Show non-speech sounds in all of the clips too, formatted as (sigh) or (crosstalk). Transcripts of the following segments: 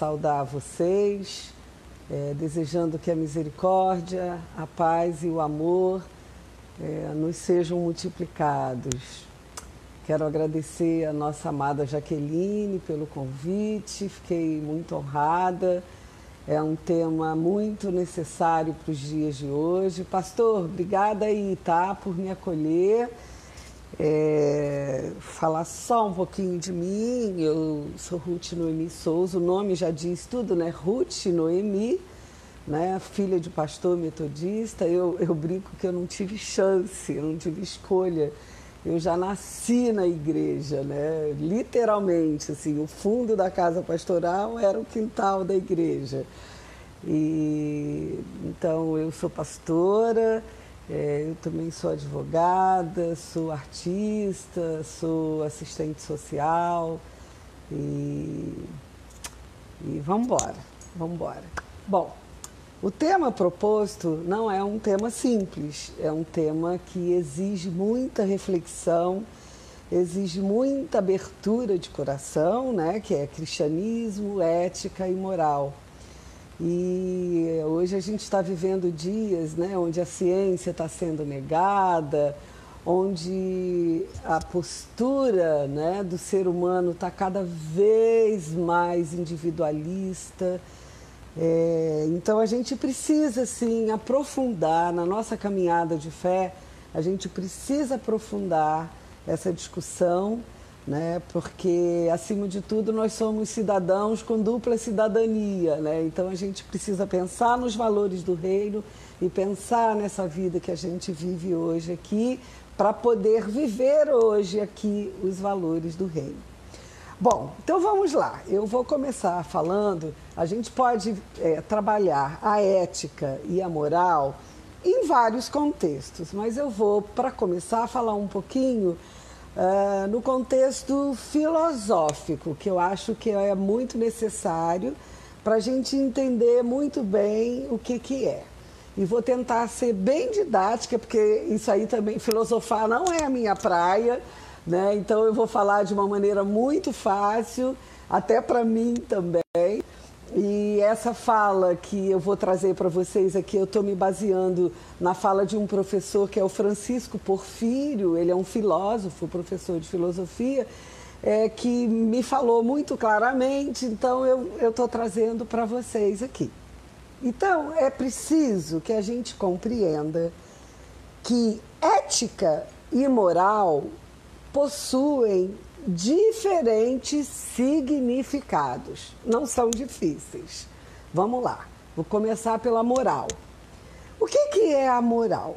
saudar vocês, é, desejando que a misericórdia, a paz e o amor é, nos sejam multiplicados. Quero agradecer a nossa amada Jaqueline pelo convite, fiquei muito honrada. É um tema muito necessário para os dias de hoje. Pastor, obrigada aí, tá, por me acolher. É, falar só um pouquinho de mim, eu sou Ruth Noemi Souza, o nome já diz tudo, né? Ruth Noemi, né? filha de pastor metodista. Eu, eu brinco que eu não tive chance, eu não tive escolha. Eu já nasci na igreja, né? literalmente, assim, o fundo da casa pastoral era o quintal da igreja. E, então, eu sou pastora, é, eu também sou advogada, sou artista, sou assistente social e, e vamos embora, vamos embora. Bom, o tema proposto não é um tema simples, é um tema que exige muita reflexão, exige muita abertura de coração, né, que é cristianismo, ética e moral. E hoje a gente está vivendo dias né, onde a ciência está sendo negada, onde a postura né, do ser humano está cada vez mais individualista. É, então a gente precisa sim aprofundar na nossa caminhada de fé, a gente precisa aprofundar essa discussão né? Porque acima de tudo nós somos cidadãos com dupla cidadania, né? Então a gente precisa pensar nos valores do reino e pensar nessa vida que a gente vive hoje aqui para poder viver hoje aqui os valores do reino. Bom, então vamos lá. Eu vou começar falando. A gente pode é, trabalhar a ética e a moral em vários contextos, mas eu vou, para começar, falar um pouquinho uh, no contexto filosófico, que eu acho que é muito necessário para a gente entender muito bem o que, que é. E vou tentar ser bem didática, porque isso aí também, filosofar não é a minha praia, né? Então eu vou falar de uma maneira muito fácil, até para mim também. E essa fala que eu vou trazer para vocês aqui, eu estou me baseando na fala de um professor que é o Francisco Porfírio, ele é um filósofo, professor de filosofia, é, que me falou muito claramente, então eu estou trazendo para vocês aqui. Então, é preciso que a gente compreenda que ética e moral possuem diferentes significados. Não são difíceis. Vamos lá. Vou começar pela moral. O que, que é a moral?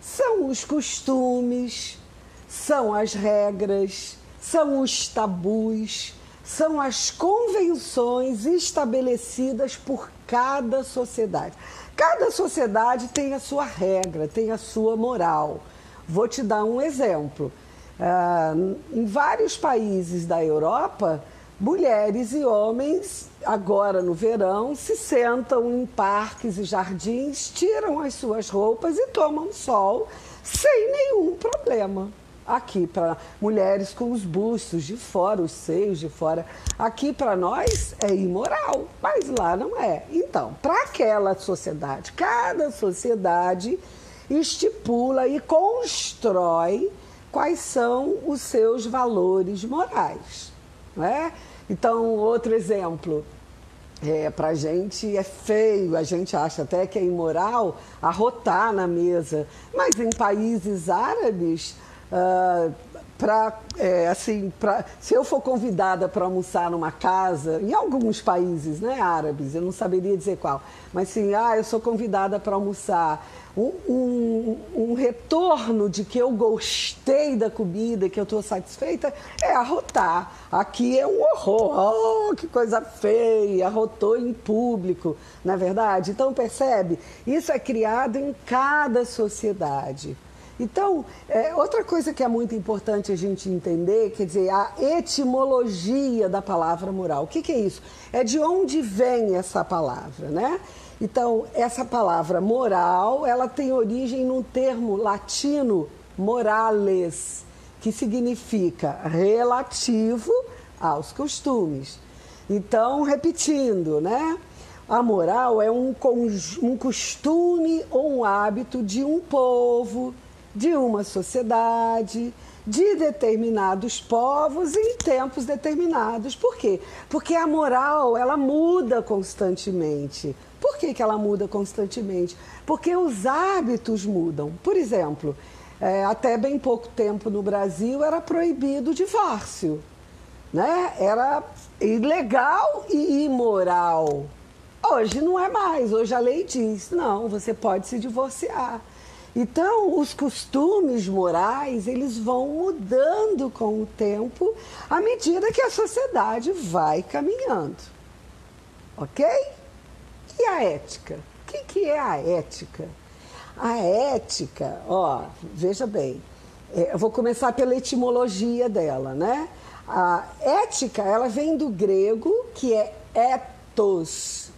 São os costumes, são as regras, são os tabus, são as convenções estabelecidas por cada sociedade. Cada sociedade tem a sua regra, tem a sua moral. Vou te dar um exemplo. Ah, em vários países da Europa, mulheres e homens, agora no verão, se sentam em parques e jardins, tiram as suas roupas e tomam sol sem nenhum problema. Aqui para mulheres com os bustos de fora, os seios de fora. Aqui para nós é imoral, mas lá não é. Então, para aquela sociedade, cada sociedade estipula e constrói quais são os seus valores morais. Né? Então, outro exemplo, é, para a gente é feio, a gente acha até que é imoral arrotar na mesa, mas em países árabes, uh, para é, assim, pra, se eu for convidada para almoçar numa casa, em alguns países né, árabes, eu não saberia dizer qual, mas sim, ah, eu sou convidada para almoçar um, um, retorno de que eu gostei da comida, que eu estou satisfeita, é arrotar. Aqui é um horror, oh, que coisa feia, arrotou em público, na é verdade? Então, percebe? Isso é criado em cada sociedade. Então, é, outra coisa que é muito importante a gente entender, quer dizer, a etimologia da palavra moral. O que, que é isso? É de onde vem essa palavra, né? Então, essa palavra moral, ela tem origem num termo latino morales, que significa relativo aos costumes. Então, repetindo, né? A moral é um, um costume ou um hábito de um povo, de uma sociedade, de determinados povos em tempos determinados. Por quê? Porque a moral, ela muda constantemente. Por que, que ela muda constantemente? Porque os hábitos mudam. Por exemplo, é, até bem pouco tempo no Brasil era proibido o divórcio. Né? Era ilegal e imoral. Hoje não é mais. Hoje a lei diz: não, você pode se divorciar. Então, os costumes morais, eles vão mudando com o tempo à medida que a sociedade vai caminhando. Ok? E a ética? O que, que é a ética? A ética, ó, veja bem, é, eu vou começar pela etimologia dela, né? A ética, ela vem do grego, que é ethos.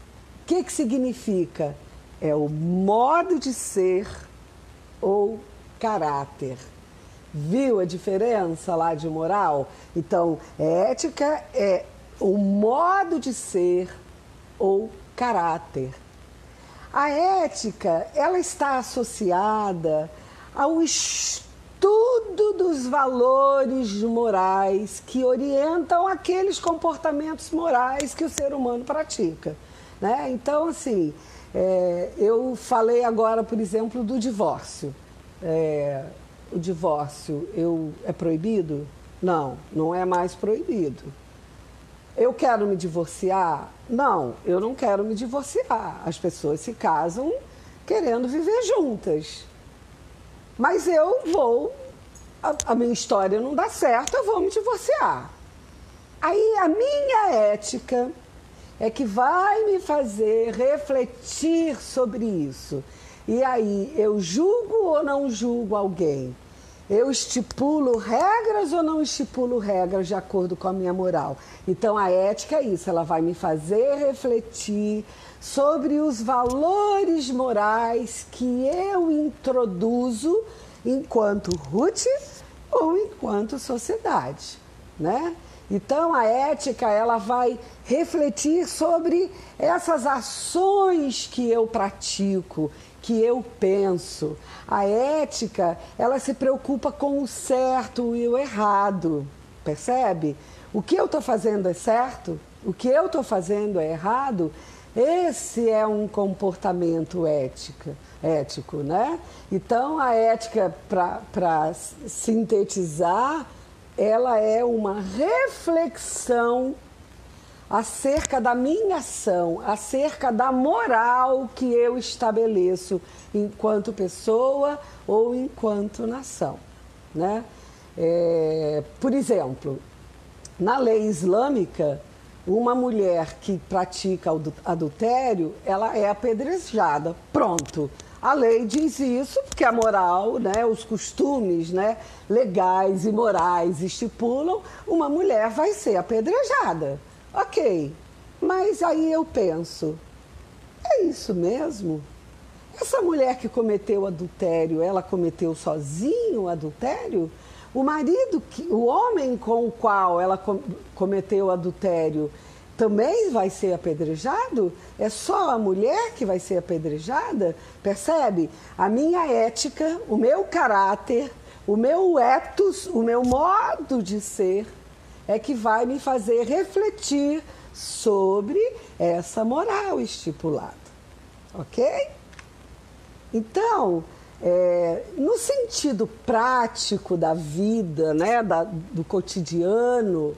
O que, que significa? É o modo de ser ou caráter. Viu a diferença lá de moral? Então, ética é o modo de ser ou caráter. A ética, ela está associada ao estudo dos valores morais que orientam aqueles comportamentos morais que o ser humano pratica. Né? Então, assim, é, eu falei agora, por exemplo, do divórcio. É, o divórcio eu, é proibido? Não, não é mais proibido. Eu quero me divorciar? Não, eu não quero me divorciar. As pessoas se casam querendo viver juntas. Mas eu vou, a, a minha história não dá certo, eu vou me divorciar. Aí a minha ética é que vai me fazer refletir sobre isso. E aí, eu julgo ou não julgo alguém? Eu estipulo regras ou não estipulo regras de acordo com a minha moral? Então, a ética é isso, ela vai me fazer refletir sobre os valores morais que eu introduzo enquanto Ruth ou enquanto sociedade, né? Então a ética ela vai refletir sobre essas ações que eu pratico, que eu penso. A ética ela se preocupa com o certo e o errado, percebe? O que eu estou fazendo é certo? O que eu estou fazendo é errado? Esse é um comportamento ética, ético, né? Então a ética para sintetizar ela é uma reflexão acerca da minha ação, acerca da moral que eu estabeleço enquanto pessoa ou enquanto nação. Né? É, por exemplo, na lei islâmica, uma mulher que pratica adultério, ela é apedrejada. Pronto. A lei diz isso porque a moral, né, os costumes né, legais e morais estipulam uma mulher vai ser apedrejada. Ok, mas aí eu penso, é isso mesmo? Essa mulher que cometeu adultério, ela cometeu sozinho o adultério? O marido, o homem com o qual ela cometeu adultério, também vai ser apedrejado? É só a mulher que vai ser apedrejada? Percebe? A minha ética, o meu caráter, o meu ethos, o meu modo de ser é que vai me fazer refletir sobre essa moral estipulada. Ok? Então, é, no sentido prático da vida, né, da, do cotidiano,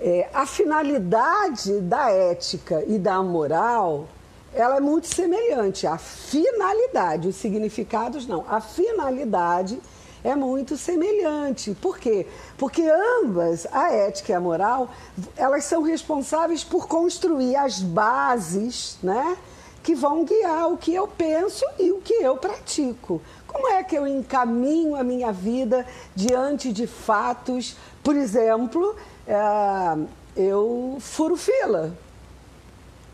é, a finalidade da ética e da moral, ela é muito semelhante. A finalidade, os significados não. A finalidade é muito semelhante. Por quê? Porque ambas, a ética e a moral, elas são responsáveis por construir as bases, né? Que vão guiar o que eu penso e o que eu pratico. Como é que eu encaminho a minha vida diante de fatos, por exemplo, eu furo fila.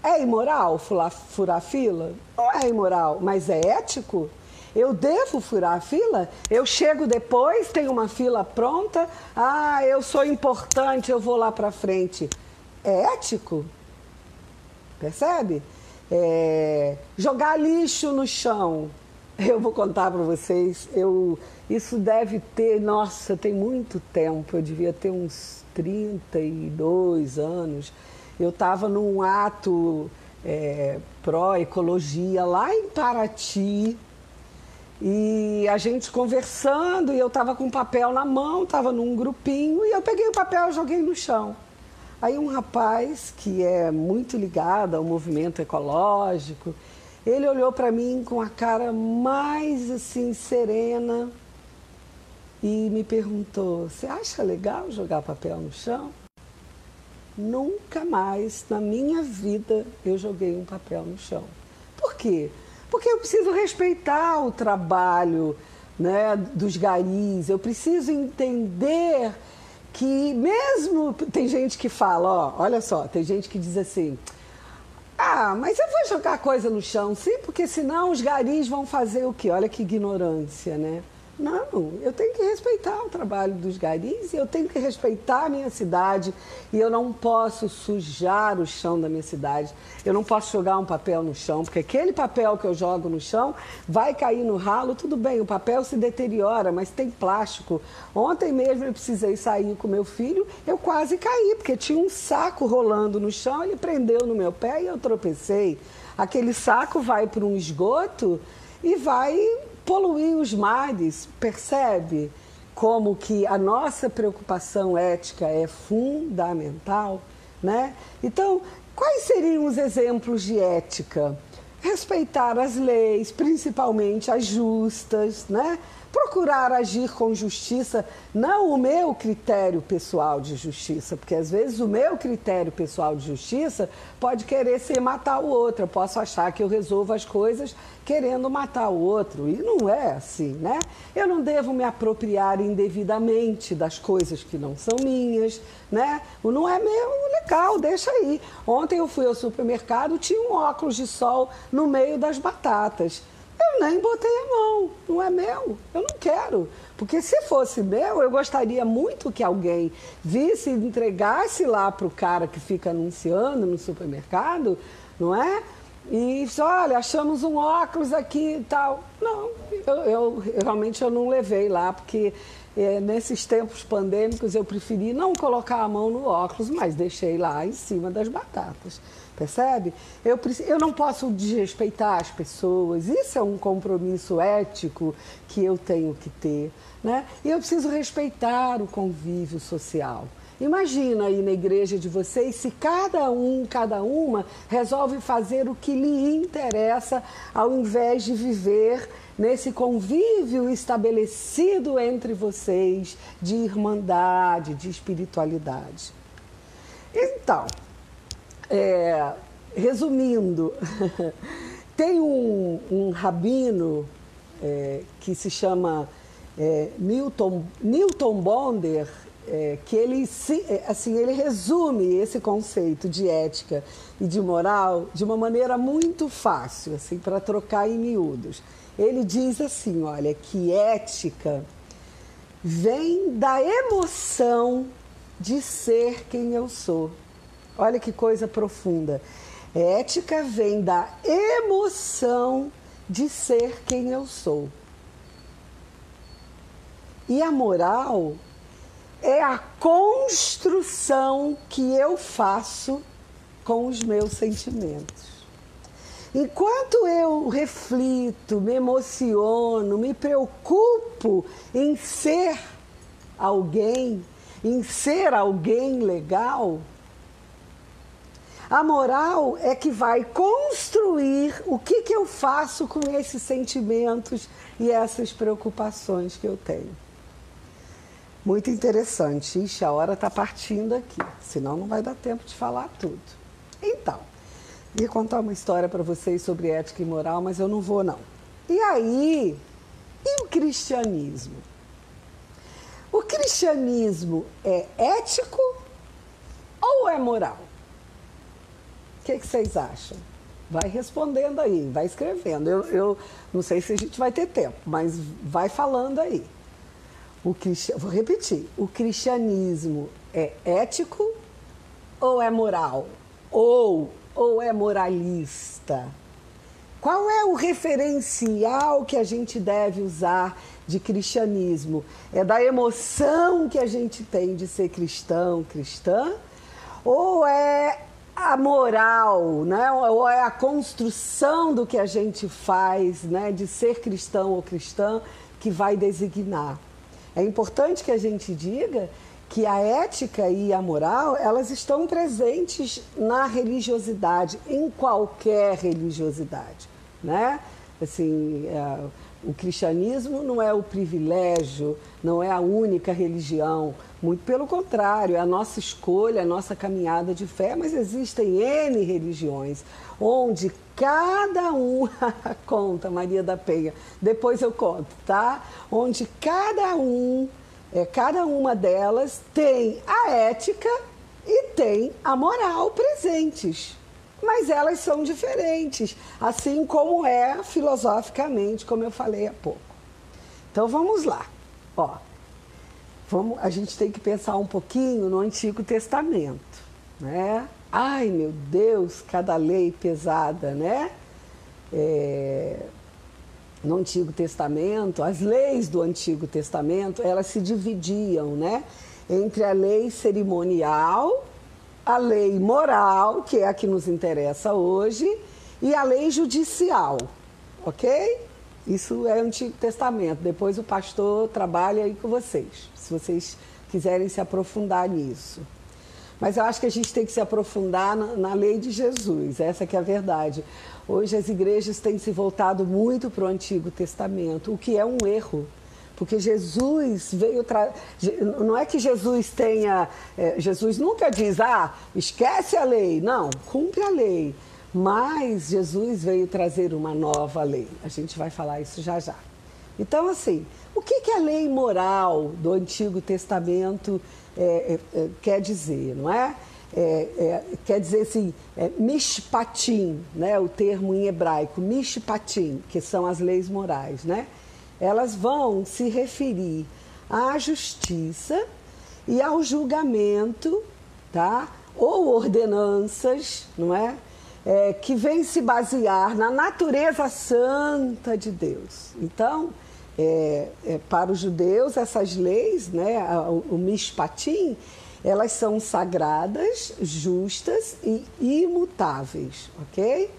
É imoral furar, furar fila? Não é imoral, mas é ético? Eu devo furar a fila? Eu chego depois, tenho uma fila pronta. Ah, eu sou importante, eu vou lá para frente. é ético. Percebe? É, jogar lixo no chão. Eu vou contar para vocês, eu, isso deve ter, nossa, tem muito tempo, eu devia ter uns 32 anos. Eu estava num ato é, pró-ecologia lá em Paraty, e a gente conversando, e eu estava com papel na mão, estava num grupinho, e eu peguei o papel e joguei no chão. Aí um rapaz que é muito ligado ao movimento ecológico, ele olhou para mim com a cara mais assim serena e me perguntou: "Você acha legal jogar papel no chão?" Nunca mais na minha vida eu joguei um papel no chão. Por quê? Porque eu preciso respeitar o trabalho né, dos garis, eu preciso entender que mesmo tem gente que fala, ó, olha só, tem gente que diz assim, ah, mas eu vou jogar coisa no chão, sim, porque senão os garis vão fazer o quê? Olha que ignorância, né? Não, eu tenho que respeitar o trabalho dos garis eu tenho que respeitar a minha cidade e eu não posso sujar o chão da minha cidade. Eu não posso jogar um papel no chão, porque aquele papel que eu jogo no chão vai cair no ralo, tudo bem, o papel se deteriora, mas tem plástico. Ontem mesmo eu precisei sair com meu filho, eu quase caí, porque tinha um saco rolando no chão, ele prendeu no meu pé e eu tropecei. Aquele saco vai para um esgoto e vai poluir os mares, percebe como que a nossa preocupação ética é fundamental, né? Então, quais seriam os exemplos de ética? Respeitar as leis, principalmente as justas, né? Procurar agir com justiça, não o meu critério pessoal de justiça, porque às vezes o meu critério pessoal de justiça pode querer ser matar o outro. Eu posso achar que eu resolvo as coisas querendo matar o outro, e não é assim, né? Eu não devo me apropriar indevidamente das coisas que não são minhas, né? O não é meu, legal, deixa aí. Ontem eu fui ao supermercado, tinha um óculos de sol no meio das batatas. Eu nem botei a mão, não é meu, eu não quero. Porque se fosse meu, eu gostaria muito que alguém visse e entregasse lá para o cara que fica anunciando no supermercado, não é? E disse, olha, achamos um óculos aqui e tal. Não, eu, eu, realmente eu não levei lá, porque é, nesses tempos pandêmicos eu preferi não colocar a mão no óculos, mas deixei lá em cima das batatas. Percebe? Eu, eu não posso desrespeitar as pessoas. Isso é um compromisso ético que eu tenho que ter. Né? E eu preciso respeitar o convívio social. Imagina aí na igreja de vocês se cada um, cada uma resolve fazer o que lhe interessa ao invés de viver nesse convívio estabelecido entre vocês de irmandade, de espiritualidade. Então, é, resumindo, (laughs) tem um, um rabino é, que se chama é, Newton, Newton Bonder, é, que ele, é, assim, ele resume esse conceito de ética e de moral de uma maneira muito fácil, assim, para trocar em miúdos. Ele diz assim, olha, que ética vem da emoção de ser quem eu sou. Olha que coisa profunda. Ética vem da emoção de ser quem eu sou. E a moral é a construção que eu faço com os meus sentimentos. Enquanto eu reflito, me emociono, me preocupo em ser alguém, em ser alguém legal, a moral é que vai construir o que, que eu faço com esses sentimentos e essas preocupações que eu tenho. Muito interessante. Ixi, a hora está partindo aqui, senão não vai dar tempo de falar tudo. Então, ia contar uma história para vocês sobre ética e moral, mas eu não vou não. E aí, e o cristianismo? O cristianismo é ético ou é moral? O que, que, vocês acham? Vai respondendo aí, vai escrevendo. Eu, eu não sei se a gente vai ter tempo, mas vai falando aí. O Vou repetir: o cristianismo é ético ou é moral? Ou, ou é moralista? Qual é o referencial que a gente deve usar de cristianismo? É da emoção que a gente tem de ser cristão, cristã? Ou é a moral, né? ou é a construção do que a gente faz né? de ser cristão ou cristã que vai designar? É importante que a gente diga que a ética e a moral, elas estão presentes na religiosidade, em qualquer religiosidade, né? Assim, é, o cristianismo não é o privilégio, não é a única religião, muito pelo contrário, é a nossa escolha, a nossa caminhada de fé, mas existem N religiões, onde cada um, (laughs) conta Maria da Penha, depois eu conto, tá? Onde cada um, é, cada uma delas tem a ética e tem a moral presentes mas elas são diferentes, assim como é filosoficamente, como eu falei há pouco. Então vamos lá. Ó, vamos, a gente tem que pensar um pouquinho no Antigo Testamento, né? Ai meu Deus, cada lei pesada, né? É, no Antigo Testamento, as leis do Antigo Testamento, elas se dividiam, né? Entre a lei cerimonial a lei moral, que é a que nos interessa hoje, e a lei judicial, ok? Isso é o Antigo Testamento. Depois o pastor trabalha aí com vocês, se vocês quiserem se aprofundar nisso. Mas eu acho que a gente tem que se aprofundar na, na lei de Jesus, essa que é a verdade. Hoje as igrejas têm se voltado muito para o Antigo Testamento, o que é um erro porque Jesus veio trazer. Não é que Jesus tenha. É, Jesus nunca diz, ah, esquece a lei. Não, cumpre a lei. Mas Jesus veio trazer uma nova lei. A gente vai falar isso já já. Então, assim, o que, que a lei moral do Antigo Testamento é, é, é quer dizer, não é? É, é, quer dizer assim, mishpatim, né, o termo em hebraico, mishpatim, que são as leis morais, né? Elas vão se referir à justiça e ao julgamento, tá? Ou ordenanças, não é? é que vem se basear na natureza santa de Deus. Então, é, é, para os judeus, essas leis, né, o, o mishpatim, elas são sagradas, justas e imutáveis, ok?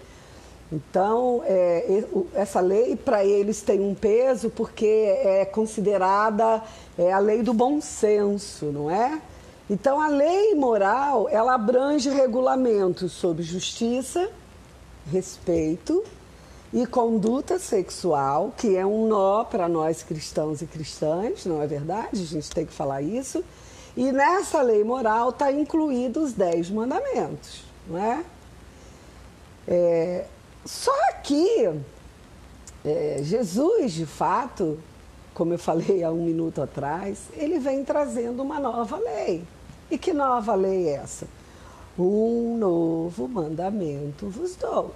Então, é, essa lei para eles tem um peso porque é considerada é, a lei do bom senso, não é? Então, a lei moral, ela abrange regulamentos sobre justiça, respeito e conduta sexual, que é um nó para nós cristãos e cristãs, não é verdade? A gente tem que falar isso. E nessa lei moral está incluídos os dez mandamentos, não é? é só que é, Jesus, de fato, como eu falei há um minuto atrás, ele vem trazendo uma nova lei. E que nova lei é essa? Um novo mandamento vos dou,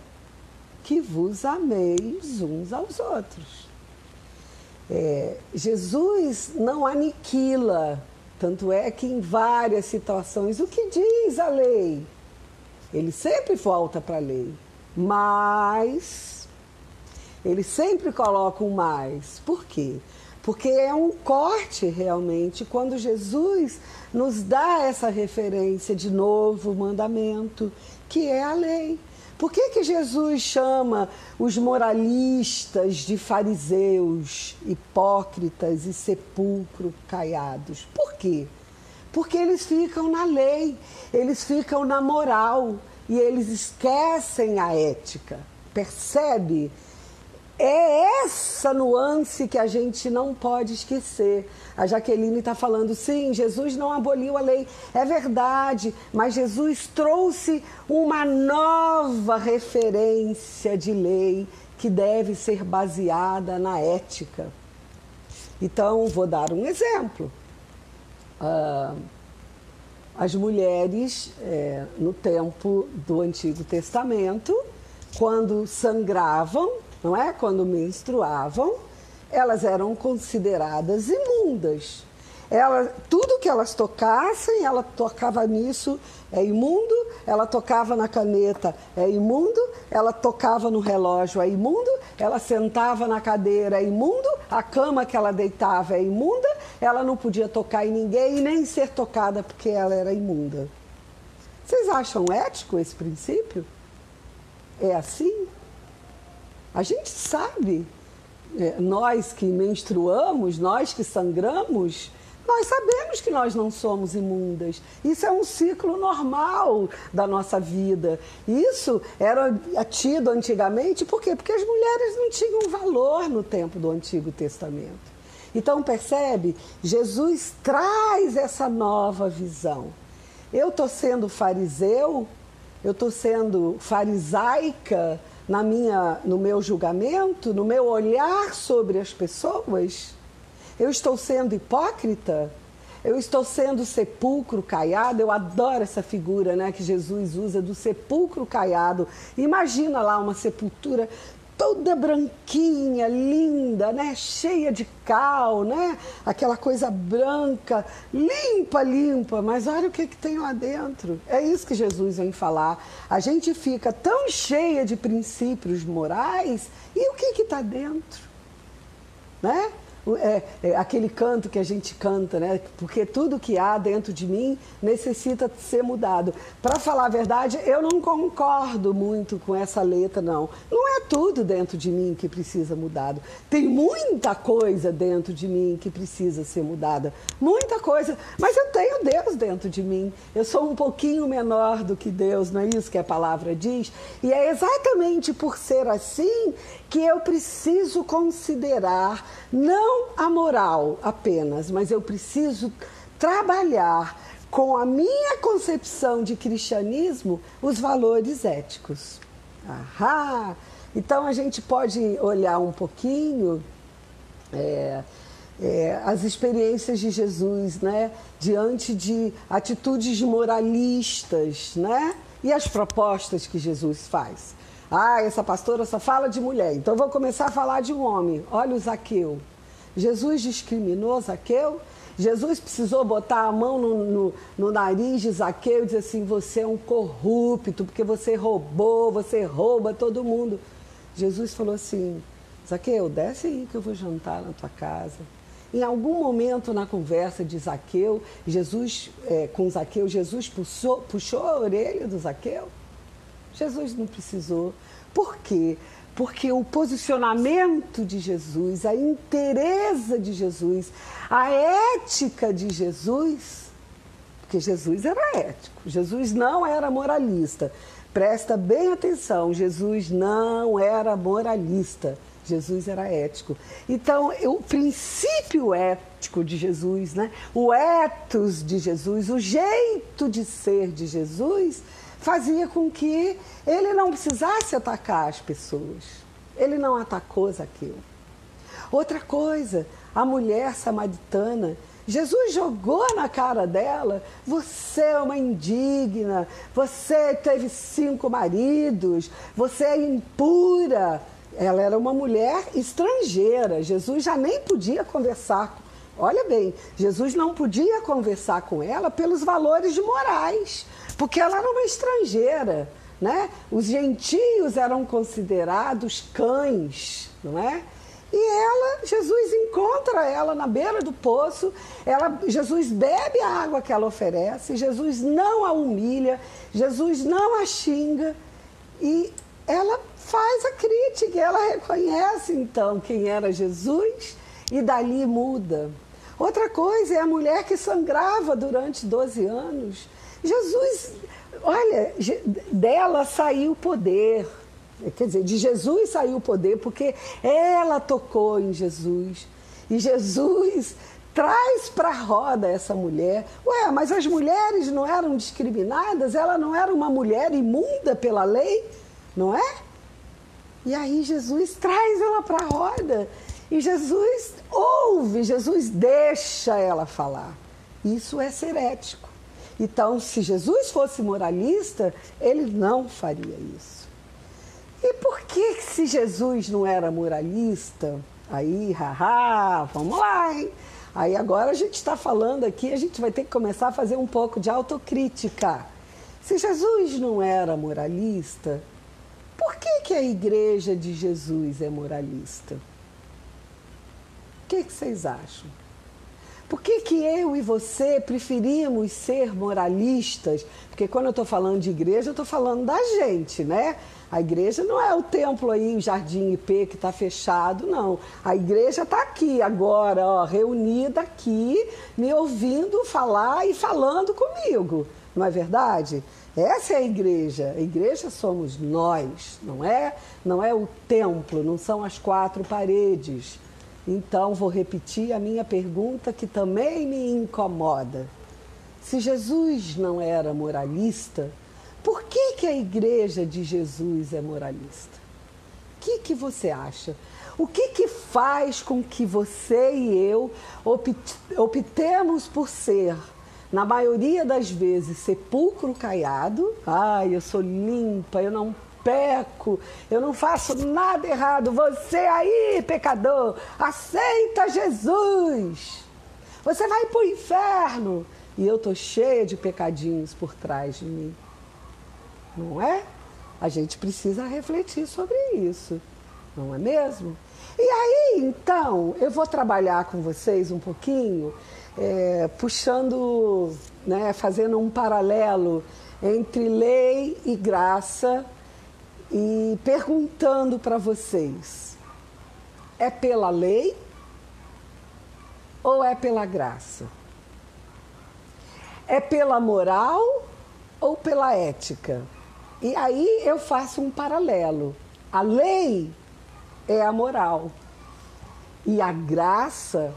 que vos ameis uns aos outros. É, Jesus não aniquila, tanto é que em várias situações, o que diz a lei? Ele sempre volta para a lei. Mas ele sempre coloca um mais. Por quê? Porque é um corte realmente quando Jesus nos dá essa referência de novo mandamento, que é a lei. Por que, que Jesus chama os moralistas de fariseus, hipócritas e sepulcro caiados? Por quê? Porque eles ficam na lei, eles ficam na moral, e eles esquecem a ética. Percebe? É essa nuance que a gente não pode esquecer. A Jaqueline está falando, sim, Jesus não aboliu a lei. É verdade, mas Jesus trouxe uma nova referência de lei que deve ser baseada na ética. Então, vou dar um exemplo. Uh, as mulheres, é, no tempo do Antigo Testamento, quando sangravam, não é? Quando menstruavam, elas eram consideradas imundas. Ela, tudo que elas tocassem, ela tocava nisso, é imundo, ela tocava na caneta, é imundo, ela tocava no relógio, é imundo, ela sentava na cadeira, é imundo, a cama que ela deitava é imunda, ela não podia tocar em ninguém e nem ser tocada porque ela era imunda. Vocês acham ético esse princípio? É assim? A gente sabe, é, nós que menstruamos, nós que sangramos, nós sabemos que nós não somos imundas. Isso é um ciclo normal da nossa vida. Isso era tido antigamente, por quê? Porque as mulheres não tinham valor no tempo do Antigo Testamento. Então, percebe? Jesus traz essa nova visão. Eu estou sendo fariseu, eu estou sendo farisaica na minha, no meu julgamento, no meu olhar sobre as pessoas. Eu estou sendo hipócrita? Eu estou sendo sepulcro caiado? Eu adoro essa figura né, que Jesus usa do sepulcro caiado. Imagina lá uma sepultura toda branquinha, linda, né? Cheia de cal, né? Aquela coisa branca, limpa, limpa, mas olha o que, que tem lá dentro. É isso que Jesus vem falar. A gente fica tão cheia de princípios morais e o que está dentro? Né? É, é, aquele canto que a gente canta, né? Porque tudo que há dentro de mim necessita ser mudado. Para falar a verdade, eu não concordo muito com essa letra, não. Não é tudo dentro de mim que precisa mudado. Tem muita coisa dentro de mim que precisa ser mudada. Muita coisa. Mas eu tenho Deus dentro de mim. Eu sou um pouquinho menor do que Deus, não é isso que a palavra diz? E é exatamente por ser assim que eu preciso considerar não a moral apenas, mas eu preciso trabalhar com a minha concepção de cristianismo os valores éticos. Ahá! Então a gente pode olhar um pouquinho é, é, as experiências de Jesus, né, diante de atitudes moralistas, né, e as propostas que Jesus faz. Ah, essa pastora só fala de mulher, então vou começar a falar de um homem. Olha o Zaqueu. Jesus discriminou Zaqueu? Jesus precisou botar a mão no, no, no, nariz de Zaqueu e dizer assim: você é um corrupto, porque você roubou, você rouba todo mundo. Jesus falou assim: Zaqueu, desce aí que eu vou jantar na tua casa. Em algum momento na conversa de Zaqueu, Jesus, é, com Zaqueu, Jesus puxou, puxou a orelha do Zaqueu? Jesus não precisou. Por quê? Porque o posicionamento de Jesus, a inteireza de Jesus, a ética de Jesus, porque Jesus era ético, Jesus não era moralista. Presta bem atenção, Jesus não era moralista. Jesus era ético. Então, o princípio ético de Jesus, né? o ethos de Jesus, o jeito de ser de Jesus, fazia com que ele não precisasse atacar as pessoas. Ele não atacou Zaqueu. Outra coisa, a mulher samaritana, Jesus jogou na cara dela: você é uma indigna, você teve cinco maridos, você é impura. Ela era uma mulher estrangeira. Jesus já nem podia conversar. Olha bem, Jesus não podia conversar com ela pelos valores morais porque ela era uma estrangeira, né? Os gentios eram considerados cães, não é? E ela, Jesus encontra ela na beira do poço, ela, Jesus bebe a água que ela oferece, Jesus não a humilha, Jesus não a xinga e ela faz a crítica, ela reconhece então quem era Jesus e dali muda. Outra coisa é a mulher que sangrava durante 12 anos Jesus, olha, dela saiu o poder. Quer dizer, de Jesus saiu o poder porque ela tocou em Jesus. E Jesus traz para a roda essa mulher. Ué, mas as mulheres não eram discriminadas? Ela não era uma mulher imunda pela lei? Não é? E aí Jesus traz ela para a roda. E Jesus ouve, Jesus deixa ela falar. Isso é ser ético. Então, se Jesus fosse moralista, ele não faria isso. E por que, se Jesus não era moralista, aí, haha, vamos lá, hein? Aí agora a gente está falando aqui, a gente vai ter que começar a fazer um pouco de autocrítica. Se Jesus não era moralista, por que, que a igreja de Jesus é moralista? O que, que vocês acham? Por que, que eu e você preferimos ser moralistas? Porque quando eu estou falando de igreja, eu estou falando da gente, né? A igreja não é o templo aí, o Jardim IP que está fechado, não. A igreja está aqui agora, ó, reunida aqui, me ouvindo falar e falando comigo. Não é verdade? Essa é a igreja. A igreja somos nós, não é? Não é o templo, não são as quatro paredes. Então, vou repetir a minha pergunta que também me incomoda. Se Jesus não era moralista, por que, que a igreja de Jesus é moralista? O que, que você acha? O que, que faz com que você e eu optemos por ser, na maioria das vezes, sepulcro caiado? Ai, eu sou limpa, eu não peco, eu não faço nada errado. Você aí, pecador, aceita Jesus. Você vai para o inferno. E eu estou cheia de pecadinhos por trás de mim. Não é? A gente precisa refletir sobre isso. Não é mesmo? E aí, então, eu vou trabalhar com vocês um pouquinho, é, puxando, né, fazendo um paralelo entre lei e graça e perguntando para vocês: é pela lei ou é pela graça? É pela moral ou pela ética? E aí eu faço um paralelo. A lei é a moral e a graça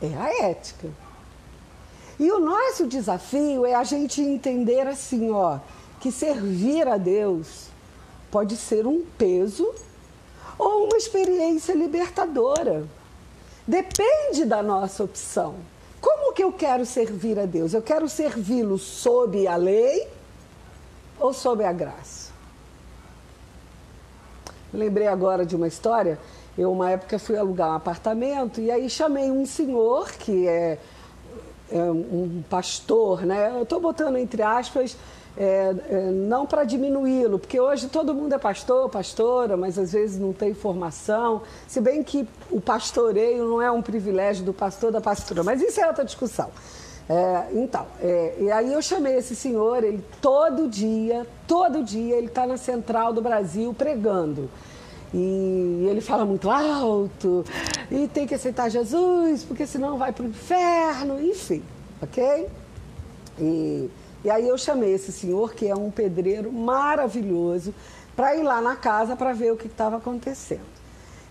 é a ética. E o nosso desafio é a gente entender assim, ó, que servir a Deus pode ser um peso ou uma experiência libertadora. Depende da nossa opção. Como que eu quero servir a Deus? Eu quero servi-lo sob a lei ou sob a graça? Lembrei agora de uma história. Eu, uma época, fui alugar um apartamento e aí chamei um senhor que é, é um pastor, né? Eu estou botando entre aspas é, é, não para diminuí-lo, porque hoje todo mundo é pastor, pastora, mas às vezes não tem formação, se bem que o pastoreio não é um privilégio do pastor da pastora, mas isso é outra discussão. É, então, é, e aí eu chamei esse senhor, ele todo dia, todo dia, ele está na Central do Brasil pregando. E ele fala muito alto, e tem que aceitar Jesus, porque senão vai para o inferno, enfim, ok? E e aí eu chamei esse senhor, que é um pedreiro maravilhoso, para ir lá na casa para ver o que estava acontecendo.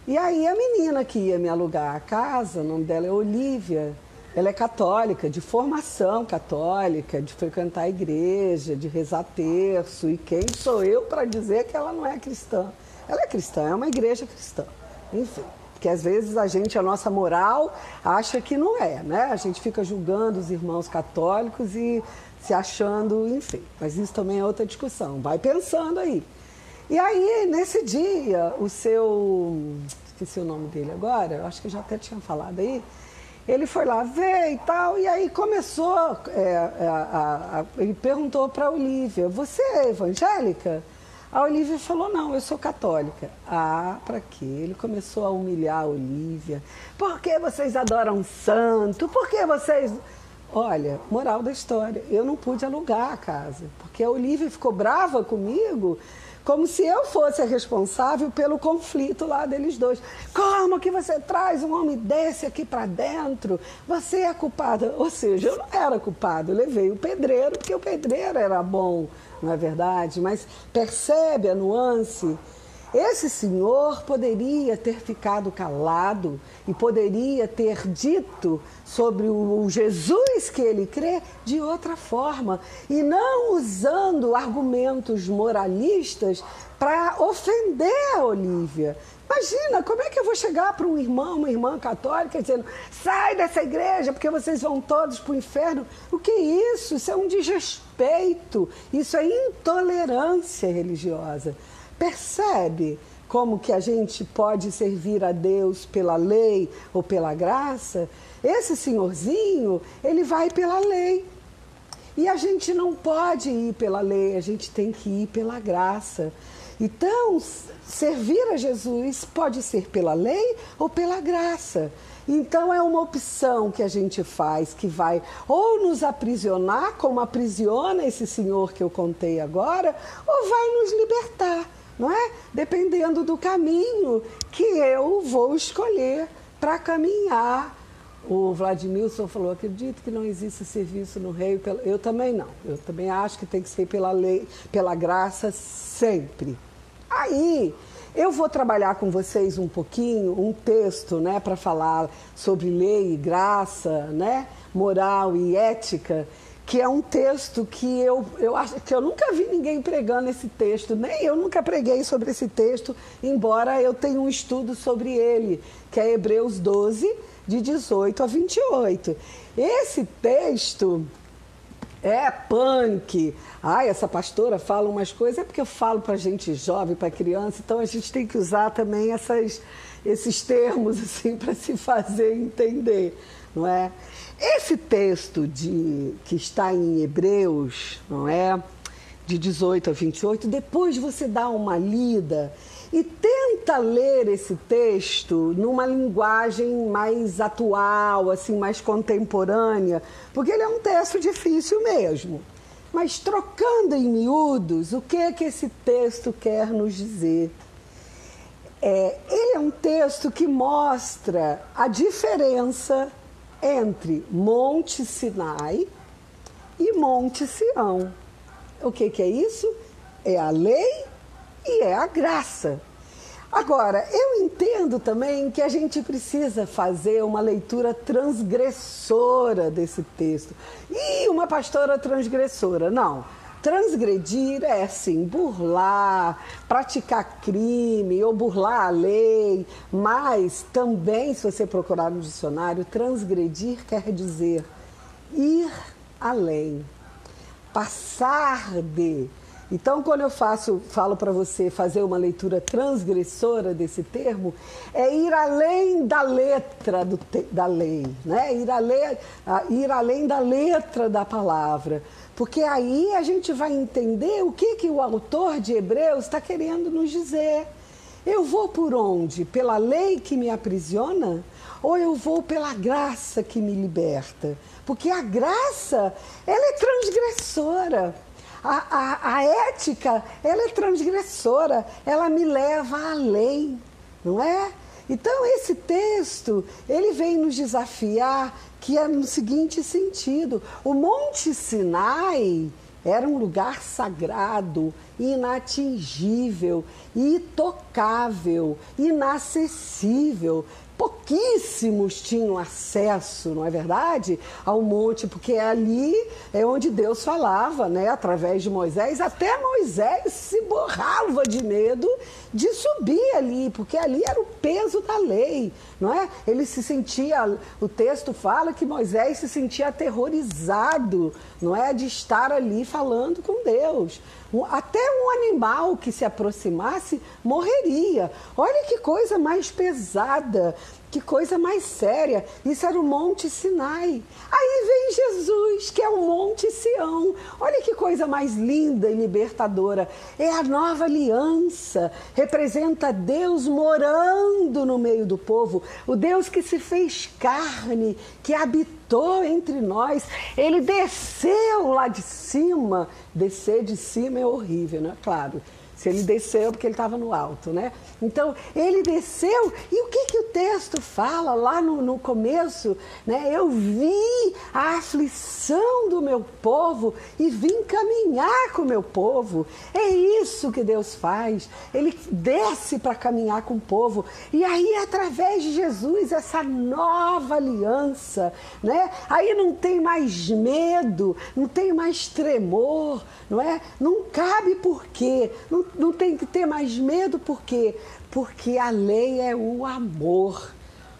E aí a menina que ia me alugar a casa, o nome dela é Olivia, ela é católica, de formação católica, de frequentar a igreja, de rezar terço. E quem sou eu para dizer que ela não é cristã? Ela é cristã, é uma igreja cristã. Enfim, porque às vezes a gente, a nossa moral, acha que não é, né? A gente fica julgando os irmãos católicos e se achando, enfim. Mas isso também é outra discussão. Vai pensando aí. E aí, nesse dia, o seu. Esqueci o nome dele agora, acho que já até tinha falado aí. Ele foi lá ver e tal, e aí começou. É, a, a, ele perguntou para a Olivia: Você é evangélica? A Olivia falou: Não, eu sou católica. Ah, para quê? Ele começou a humilhar a Olivia. Por que vocês adoram santo? Por que vocês. Olha, moral da história, eu não pude alugar a casa, porque a Olivia ficou brava comigo, como se eu fosse a responsável pelo conflito lá deles dois. Como que você traz um homem desse aqui para dentro? Você é culpada. Ou seja, eu não era culpada, eu levei o pedreiro, porque o pedreiro era bom, não é verdade? Mas percebe a nuance? Esse senhor poderia ter ficado calado e poderia ter dito sobre o Jesus que ele crê de outra forma e não usando argumentos moralistas para ofender a Olívia. Imagina, como é que eu vou chegar para um irmão, uma irmã católica, dizendo: sai dessa igreja porque vocês vão todos para o inferno? O que é isso? Isso é um desrespeito, isso é intolerância religiosa. Percebe como que a gente pode servir a Deus pela lei ou pela graça, esse senhorzinho, ele vai pela lei. E a gente não pode ir pela lei, a gente tem que ir pela graça. Então, servir a Jesus pode ser pela lei ou pela graça. Então é uma opção que a gente faz que vai ou nos aprisionar, como aprisiona esse senhor que eu contei agora, ou vai nos libertar, não é? Dependendo do caminho que eu vou escolher para caminhar. O Vladimilson falou: acredito que não existe serviço no rei. Eu também não. Eu também acho que tem que ser pela lei, pela graça sempre. Aí eu vou trabalhar com vocês um pouquinho um texto, né, para falar sobre lei e graça, né, moral e ética, que é um texto que eu, eu acho que eu nunca vi ninguém pregando esse texto, nem eu nunca preguei sobre esse texto, embora eu tenha um estudo sobre ele, que é Hebreus 12, de 18 a 28. Esse texto é punk. Ai, essa pastora fala umas coisas, é porque eu falo para gente jovem, para criança, então a gente tem que usar também essas, esses termos (laughs) assim para se fazer entender, não é? Esse texto de, que está em Hebreus, não é? De 18 a 28, depois você dá uma lida e tenta ler esse texto numa linguagem mais atual, assim, mais contemporânea, porque ele é um texto difícil mesmo. Mas trocando em miúdos, o que é que esse texto quer nos dizer? É, ele é um texto que mostra a diferença entre Monte Sinai e Monte Sião. O que, que é isso? É a lei e é a graça. Agora, eu entendo também que a gente precisa fazer uma leitura transgressora desse texto. E uma pastora transgressora, não. Transgredir é assim, burlar, praticar crime ou burlar a lei, mas também, se você procurar no dicionário, transgredir quer dizer ir além, passar de, então, quando eu faço, falo para você fazer uma leitura transgressora desse termo, é ir além da letra do da lei, né? Ir além, ir além da letra da palavra. Porque aí a gente vai entender o que, que o autor de Hebreus está querendo nos dizer. Eu vou por onde? Pela lei que me aprisiona? Ou eu vou pela graça que me liberta? Porque a graça, ela é transgressora a, a, a ética, ela é transgressora, ela me leva além, não é? Então, esse texto, ele vem nos desafiar que é no seguinte sentido: o Monte Sinai era um lugar sagrado, inatingível, intocável, inacessível. Pouquíssimos tinham acesso, não é verdade, ao monte, porque ali é onde Deus falava, né, através de Moisés. Até Moisés se borrava de medo de subir ali, porque ali era o peso da lei, não é? Ele se sentia, o texto fala que Moisés se sentia aterrorizado, não é, de estar ali falando com Deus. Até um animal que se aproximasse morreria. Olha que coisa mais pesada. Que coisa mais séria. Isso era o Monte Sinai. Aí vem Jesus, que é o Monte Sião. Olha que coisa mais linda e libertadora. É a nova aliança. Representa Deus morando no meio do povo. O Deus que se fez carne, que habitou entre nós. Ele desceu lá de cima. Descer de cima é horrível, não é claro. Se ele desceu, porque ele estava no alto, né? Então, ele desceu, e o que, que o texto fala lá no, no começo? Né? Eu vi a aflição do meu povo e vim caminhar com o meu povo. É isso que Deus faz. Ele desce para caminhar com o povo. E aí, através de Jesus, essa nova aliança, né? Aí não tem mais medo, não tem mais tremor, não é? Não cabe por quê? Não, não tem que ter mais medo, por quê? Porque a lei é o amor.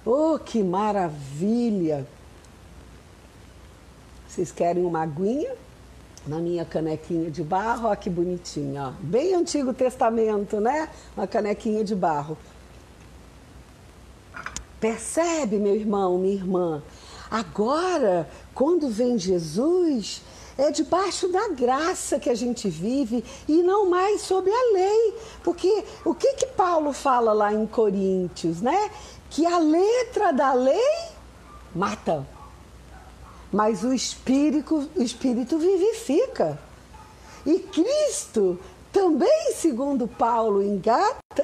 Oh, que maravilha! Vocês querem uma aguinha? na minha canequinha de barro, ó que bonitinha, ó. Bem Antigo Testamento, né? Uma canequinha de barro. Percebe, meu irmão, minha irmã? Agora, quando vem Jesus, é debaixo da graça que a gente vive e não mais sob a lei. Porque o que que Paulo fala lá em Coríntios, né? Que a letra da lei mata, mas o espírito, o espírito vivifica. E Cristo também, segundo Paulo em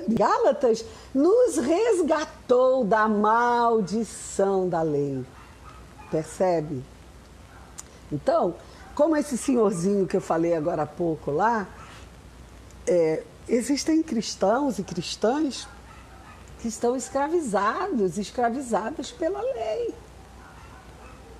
Gálatas, nos resgatou da maldição da lei. Percebe? Então, como esse senhorzinho que eu falei agora há pouco lá, é, existem cristãos e cristãs que estão escravizados, escravizadas pela lei.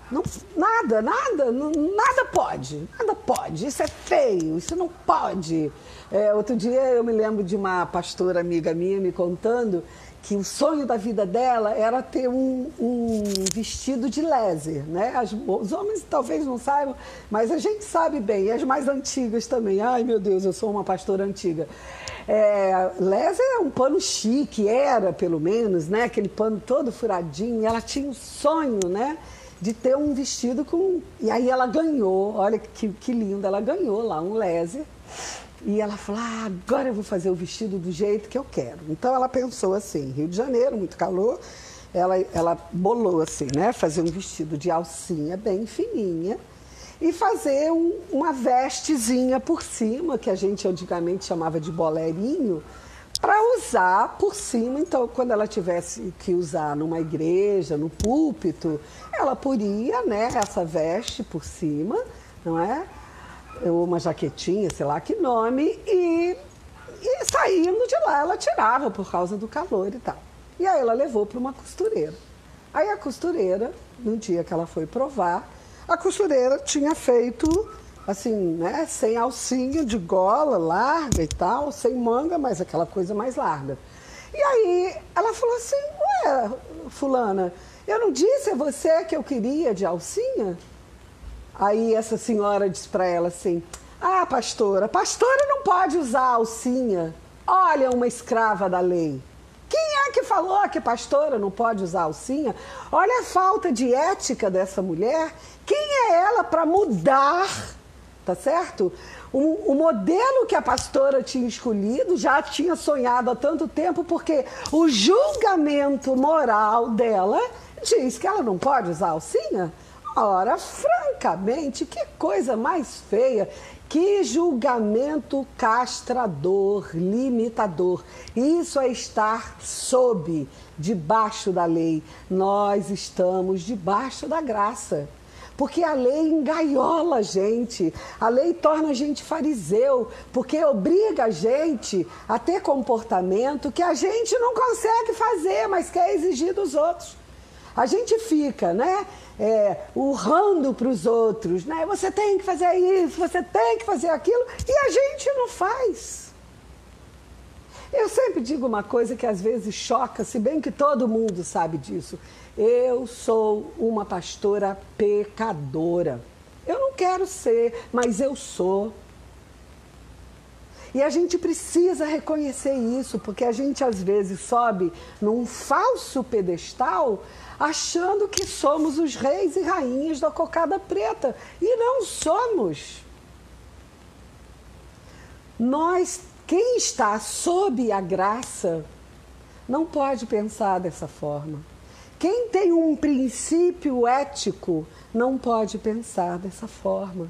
Não, nada, nada, nada pode, nada pode. Isso é feio, isso não pode. É, outro dia eu me lembro de uma pastora amiga minha me contando que o sonho da vida dela era ter um, um vestido de laser, né? As, os homens talvez não saibam, mas a gente sabe bem, e as mais antigas também. Ai, meu Deus, eu sou uma pastora antiga. É, laser é um pano chique, era pelo menos, né? Aquele pano todo furadinho. Ela tinha um sonho, né? De ter um vestido com. E aí ela ganhou, olha que, que lindo, ela ganhou lá um laser. E ela falou: ah, agora eu vou fazer o vestido do jeito que eu quero. Então ela pensou assim: Rio de Janeiro, muito calor. Ela, ela bolou assim, né? Fazer um vestido de alcinha bem fininha e fazer um, uma vestezinha por cima, que a gente antigamente chamava de bolerinho, para usar por cima. Então, quando ela tivesse que usar numa igreja, no púlpito, ela poria, né, essa veste por cima, não é? Uma jaquetinha, sei lá que nome, e, e saindo de lá ela tirava por causa do calor e tal. E aí ela levou para uma costureira. Aí a costureira, no dia que ela foi provar, a costureira tinha feito assim, né, sem alcinha de gola larga e tal, sem manga, mas aquela coisa mais larga. E aí ela falou assim: Ué, Fulana, eu não disse a você que eu queria de alcinha? Aí essa senhora disse para ela assim: Ah, pastora, pastora não pode usar alcinha. Olha, uma escrava da lei. Quem é que falou que pastora não pode usar alcinha? Olha a falta de ética dessa mulher. Quem é ela para mudar, tá certo? O, o, modelo que a pastora tinha escolhido já tinha sonhado há tanto tempo, porque o julgamento moral dela diz que ela não pode usar alcinha. Ora, francamente, que coisa mais feia. Que julgamento castrador, limitador. Isso é estar sob, debaixo da lei. Nós estamos debaixo da graça. Porque a lei engaiola a gente, a lei torna a gente fariseu, porque obriga a gente a ter comportamento que a gente não consegue fazer, mas quer exigir dos outros. A gente fica, né? É, urrando para os outros, né? Você tem que fazer isso, você tem que fazer aquilo, e a gente não faz. Eu sempre digo uma coisa que às vezes choca, se bem que todo mundo sabe disso. Eu sou uma pastora pecadora. Eu não quero ser, mas eu sou. E a gente precisa reconhecer isso, porque a gente às vezes sobe num falso pedestal achando que somos os reis e rainhas da cocada preta. E não somos. Nós, quem está sob a graça, não pode pensar dessa forma. Quem tem um princípio ético não pode pensar dessa forma.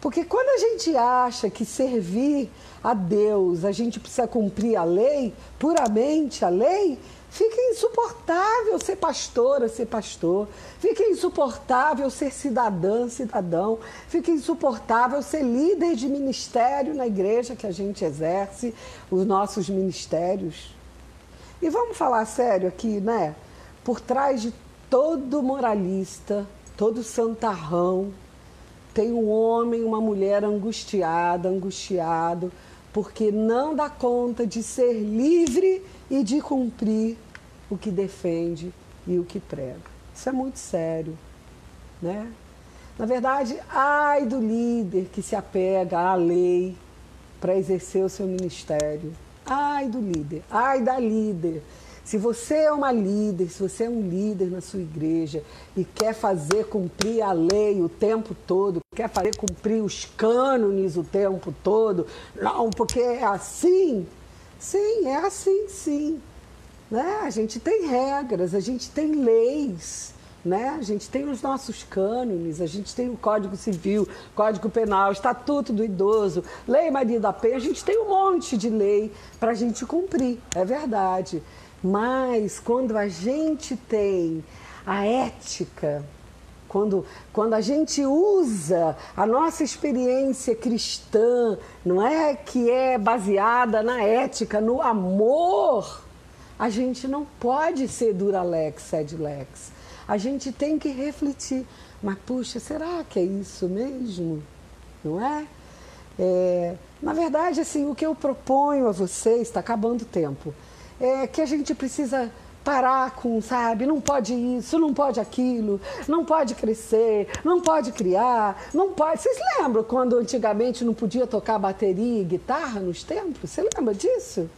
Porque quando a gente acha que servir a Deus, a gente precisa cumprir a lei, puramente a lei, Fica insuportável ser pastora, ser pastor. Fica insuportável ser cidadã, cidadão. Fica insuportável ser líder de ministério na igreja que a gente exerce, os nossos ministérios. E vamos falar sério aqui, né? Por trás de todo moralista, todo santarrão, tem um homem, uma mulher angustiada, angustiado, porque não dá conta de ser livre e de cumprir o que defende e o que prega. Isso é muito sério, né? Na verdade, ai do líder que se apega à lei para exercer o seu ministério. Ai do líder, ai da líder. Se você é uma líder, se você é um líder na sua igreja e quer fazer cumprir a lei o tempo todo, quer fazer cumprir os cânones o tempo todo, não, porque é assim. Sim, é assim, sim. Né? A gente tem regras, a gente tem leis. Né? A gente tem os nossos cânones, a gente tem o Código Civil, Código Penal, Estatuto do Idoso, Lei Maria da Penha, a gente tem um monte de lei para a gente cumprir, é verdade. Mas quando a gente tem a ética, quando, quando a gente usa a nossa experiência cristã, não é que é baseada na ética, no amor, a gente não pode ser duralex, sedlex a gente tem que refletir. Mas, puxa, será que é isso mesmo? Não é? é na verdade, assim, o que eu proponho a vocês, está acabando o tempo, é que a gente precisa parar com, sabe, não pode isso, não pode aquilo, não pode crescer, não pode criar, não pode. Vocês lembram quando antigamente não podia tocar bateria e guitarra nos templos? Você lembra disso?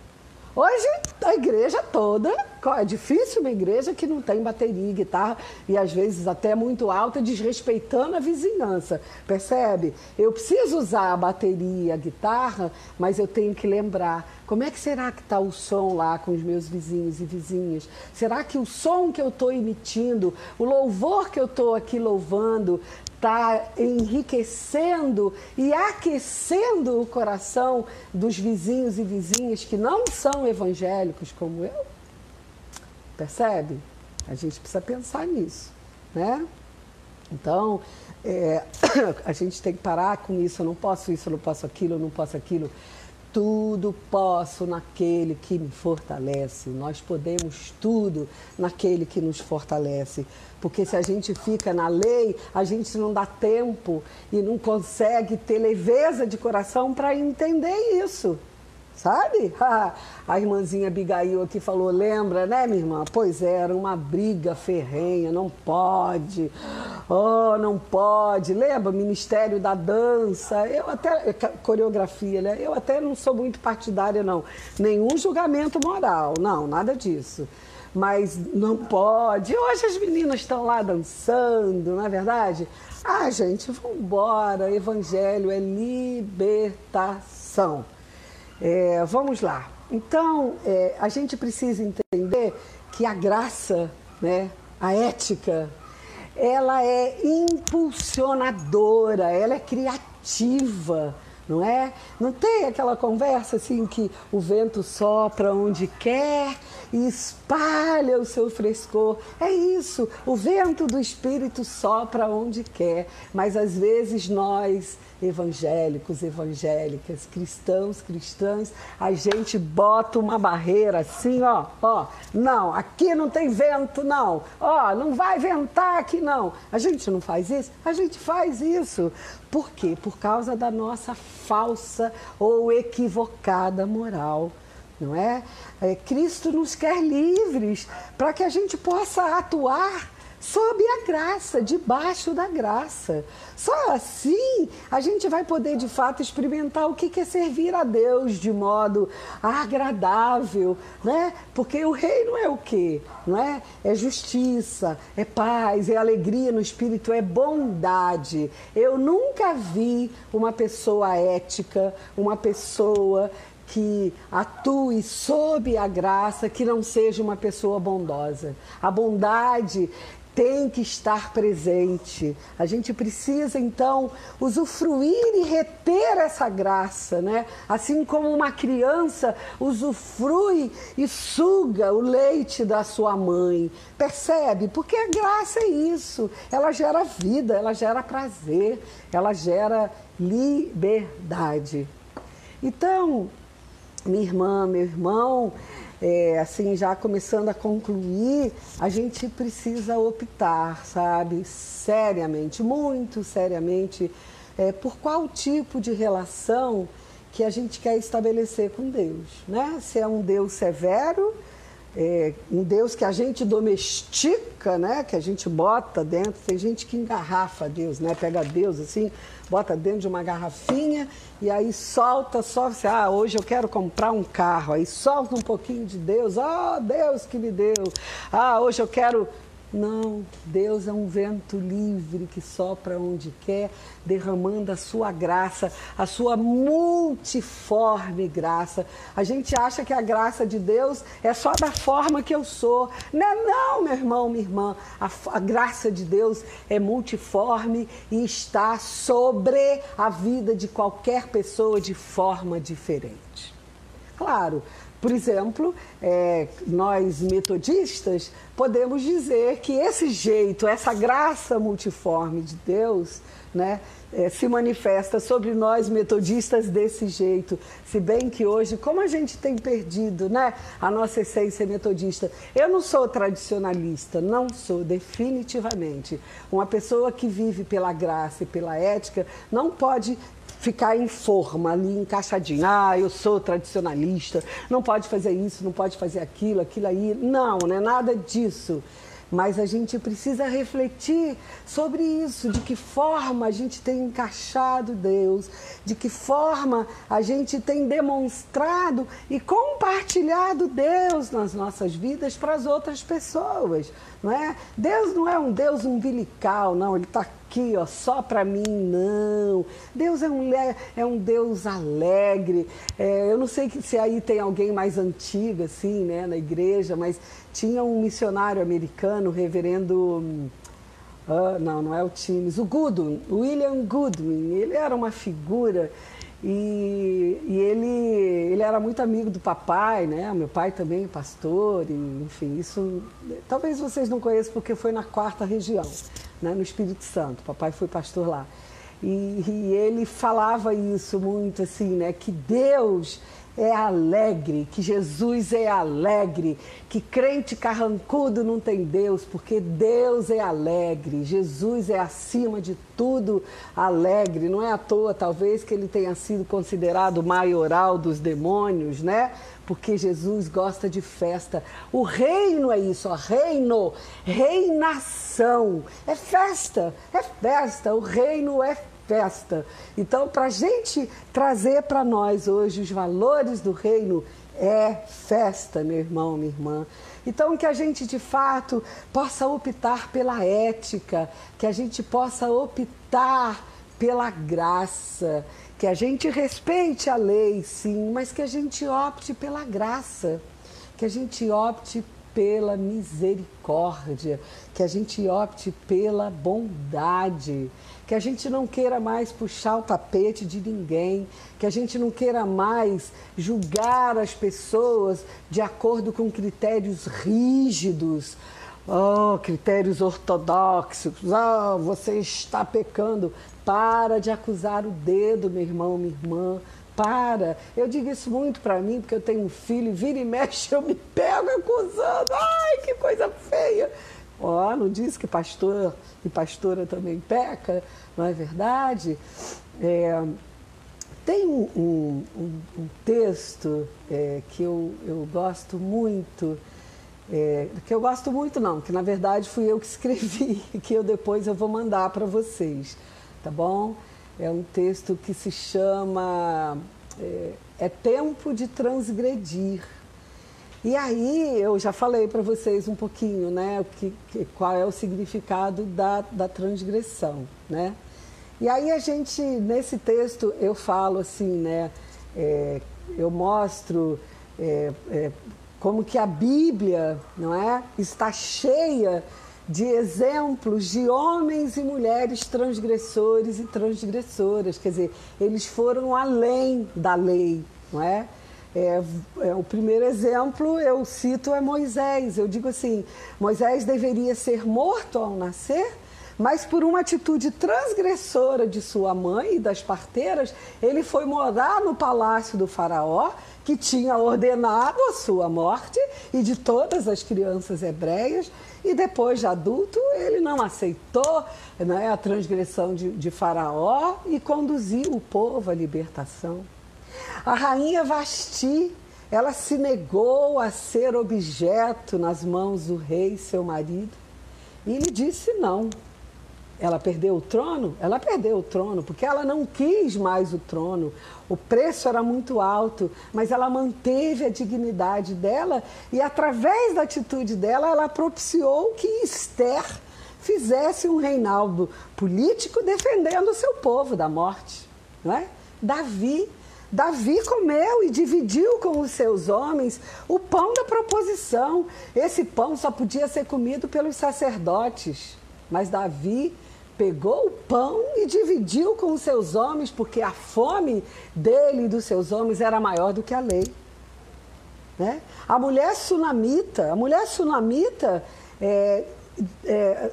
Hoje, a igreja toda, é difícil uma igreja que não tem bateria, guitarra e às vezes até muito alta, desrespeitando a vizinhança. Percebe? Eu preciso usar a bateria, a guitarra, mas eu tenho que lembrar como é que será que está o som lá com os meus vizinhos e vizinhas? Será que o som que eu estou emitindo, o louvor que eu estou aqui louvando, está enriquecendo e aquecendo o coração dos vizinhos e vizinhas que não são evangélicos como eu? Percebe? A gente precisa pensar nisso, né? Então, é, (coughs) a gente tem que parar com isso. Eu não posso isso, eu não posso aquilo, eu não posso aquilo. Tudo posso naquele que me fortalece. Nós podemos tudo naquele que nos fortalece. Porque se a gente fica na lei, a gente não dá tempo e não consegue ter leveza de coração para entender isso. Sabe? (laughs) A irmãzinha Abigail aqui falou, lembra, né, minha irmã? Pois é, era uma briga ferrenha, não pode. Oh, não pode. Lembra? Ministério da Dança. Eu até. Coreografia, né? Eu até não sou muito partidária, não. Nenhum julgamento moral. Não, nada disso mas não pode. Hoje as meninas estão lá dançando, não é verdade? Ah, gente, vamos embora. Evangelho é libertação. É, vamos lá. Então, é, a gente precisa entender que a graça, né, a ética, ela é impulsionadora, ela é criativa não é? Não tem aquela conversa assim que o vento sopra onde quer e espalha o seu frescor. É isso, o vento do Espírito sopra onde quer, mas às vezes nós evangélicos, evangélicas, cristãos, cristãs, a gente bota uma barreira assim, ó, ó, não, aqui não tem vento, não, ó, não vai ventar aqui, não. A gente não faz isso? A gente faz isso. Por quê? Por causa da nossa falsa ou equivocada moral. Não é? é Cristo nos quer livres para que a gente possa atuar sob a graça, debaixo da graça. Só assim a gente vai poder de fato experimentar o que é servir a Deus de modo agradável, né? Porque o reino é o quê? Não é? É justiça, é paz, é alegria no espírito, é bondade. Eu nunca vi uma pessoa ética, uma pessoa que atue sob a graça, que não seja uma pessoa bondosa. A bondade tem que estar presente. A gente precisa então usufruir e reter essa graça, né? Assim como uma criança usufrui e suga o leite da sua mãe. Percebe? Porque a graça é isso. Ela gera vida, ela gera prazer, ela gera liberdade. Então, minha irmã, meu irmão, é, assim, já começando a concluir, a gente precisa optar, sabe, seriamente, muito seriamente, é, por qual tipo de relação que a gente quer estabelecer com Deus, né? Se é um Deus severo, é, um Deus que a gente domestica, né? Que a gente bota dentro. Tem gente que engarrafa Deus, né? Pega Deus assim, bota dentro de uma garrafinha e aí solta só você, ah, hoje eu quero comprar um carro. Aí solta um pouquinho de Deus, oh, Deus que me deu. Ah, hoje eu quero não, Deus é um vento livre que sopra onde quer, derramando a sua graça, a sua multiforme graça. A gente acha que a graça de Deus é só da forma que eu sou. Não, é não meu irmão, minha irmã. A, a graça de Deus é multiforme e está sobre a vida de qualquer pessoa de forma diferente. Claro, por exemplo, é, nós metodistas podemos dizer que esse jeito, essa graça multiforme de Deus, né, é, se manifesta sobre nós metodistas desse jeito. Se bem que hoje, como a gente tem perdido né, a nossa essência metodista, eu não sou tradicionalista, não sou, definitivamente. Uma pessoa que vive pela graça e pela ética não pode ficar em forma ali, encaixadinho. Ah, eu sou tradicionalista, não pode fazer isso, não pode fazer aquilo, aquilo aí. Não, não é nada disso. Mas a gente precisa refletir sobre isso, de que forma a gente tem encaixado Deus, de que forma a gente tem demonstrado e compartilhado Deus nas nossas vidas para as outras pessoas. Não é? Deus não é um Deus umbilical, não, ele está aqui, ó, só para mim, não. Deus é um, é um Deus alegre. É, eu não sei se aí tem alguém mais antigo, assim, né, na igreja, mas tinha um missionário americano, reverendo. Uh, não, não é o Times, o Goodwin, William Goodwin. Ele era uma figura e, e, ele, ele era muito amigo do papai, né? Meu pai também pastor, e, enfim, isso talvez vocês não conheçam porque foi na quarta região né, no Espírito Santo. Papai foi pastor lá. E, e, ele falava isso muito assim, né? Que Deus é alegre, que Jesus é alegre, que crente carrancudo não tem Deus, porque Deus é alegre, Jesus é acima de tudo alegre. Não é à toa, talvez, que ele tenha sido considerado o maioral dos demônios, né? Porque Jesus gosta de festa. O reino é isso, ó, reino, reinação. É festa, é festa. O reino é festa. Então, para a gente trazer para nós hoje os valores do reino, é festa, meu irmão, minha irmã. Então, que a gente de fato possa optar pela ética, que a gente possa optar pela graça, que a gente respeite a lei, sim, mas que a gente opte pela graça, que a gente opte pela misericórdia, que a gente opte pela bondade, que a gente não queira mais puxar o tapete de ninguém, que a gente não queira mais julgar as pessoas de acordo com critérios rígidos, oh, critérios ortodoxos. Oh, você está pecando. Para de acusar o dedo, meu irmão, minha irmã. Para. Eu digo isso muito para mim, porque eu tenho um filho, vira e mexe, eu me pego acusando. Ai, que coisa feia. Ó, oh, não diz que pastor e pastora também peca, não é verdade? É, tem um, um, um texto é, que eu, eu gosto muito, é, que eu gosto muito não, que na verdade fui eu que escrevi, (laughs) que eu depois eu vou mandar para vocês, tá bom? É um texto que se chama é, é Tempo de Transgredir. E aí eu já falei para vocês um pouquinho, né, que, que, qual é o significado da, da transgressão, né? E aí a gente, nesse texto, eu falo assim, né, é, eu mostro é, é, como que a Bíblia, não é, está cheia de exemplos de homens e mulheres transgressores e transgressoras, quer dizer, eles foram além da lei, não é? É, é, o primeiro exemplo eu cito é Moisés. Eu digo assim: Moisés deveria ser morto ao nascer, mas por uma atitude transgressora de sua mãe e das parteiras, ele foi morar no palácio do Faraó, que tinha ordenado a sua morte e de todas as crianças hebreias. E depois de adulto, ele não aceitou né, a transgressão de, de Faraó e conduziu o povo à libertação. A rainha Vasti, ela se negou a ser objeto nas mãos do rei, seu marido, e lhe disse não. Ela perdeu o trono? Ela perdeu o trono, porque ela não quis mais o trono. O preço era muito alto, mas ela manteve a dignidade dela e, através da atitude dela, ela propiciou que Esther fizesse um reinaldo político defendendo o seu povo da morte. Não é? Davi Davi comeu e dividiu com os seus homens o pão da proposição. Esse pão só podia ser comido pelos sacerdotes. Mas Davi pegou o pão e dividiu com os seus homens, porque a fome dele e dos seus homens era maior do que a lei. Né? A mulher sunamita, a mulher sunamita, é, é,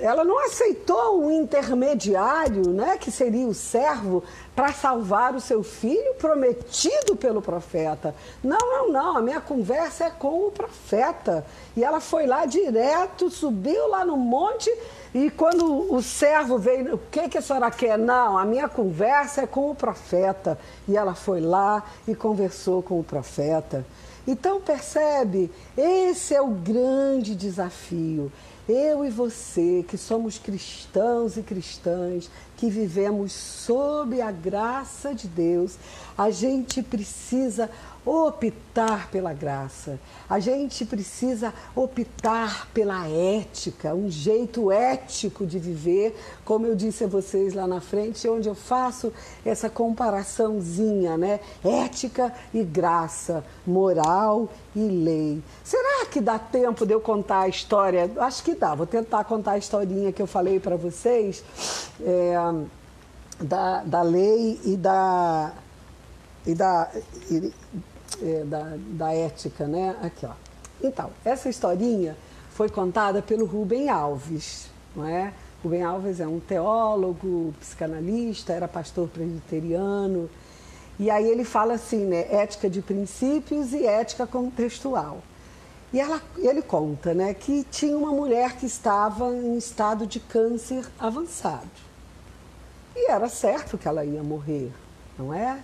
ela não aceitou um intermediário, né, que seria o servo, para salvar o seu filho prometido pelo profeta. Não, não, não, a minha conversa é com o profeta. E ela foi lá direto, subiu lá no monte e quando o servo veio, o que, que a senhora quer? Não, a minha conversa é com o profeta. E ela foi lá e conversou com o profeta. Então percebe, esse é o grande desafio eu e você, que somos cristãos e cristãs, que vivemos sob a graça de Deus, a gente precisa optar pela graça. A gente precisa optar pela ética, um jeito ético de viver, como eu disse a vocês lá na frente, onde eu faço essa comparaçãozinha, né? Ética e graça, moral e lei. Será que dá tempo de eu contar a história? Acho que dá. Vou tentar contar a historinha que eu falei para vocês é, da, da lei e da e da, é, da, da ética, né? Aqui, ó. Então, essa historinha foi contada pelo Rubem Alves, não é? Rubem Alves é um teólogo, psicanalista, era pastor presbiteriano. E aí ele fala assim, né? Ética de princípios e ética contextual. E ela, ele conta, né, que tinha uma mulher que estava em estado de câncer avançado. E era certo que ela ia morrer, não é?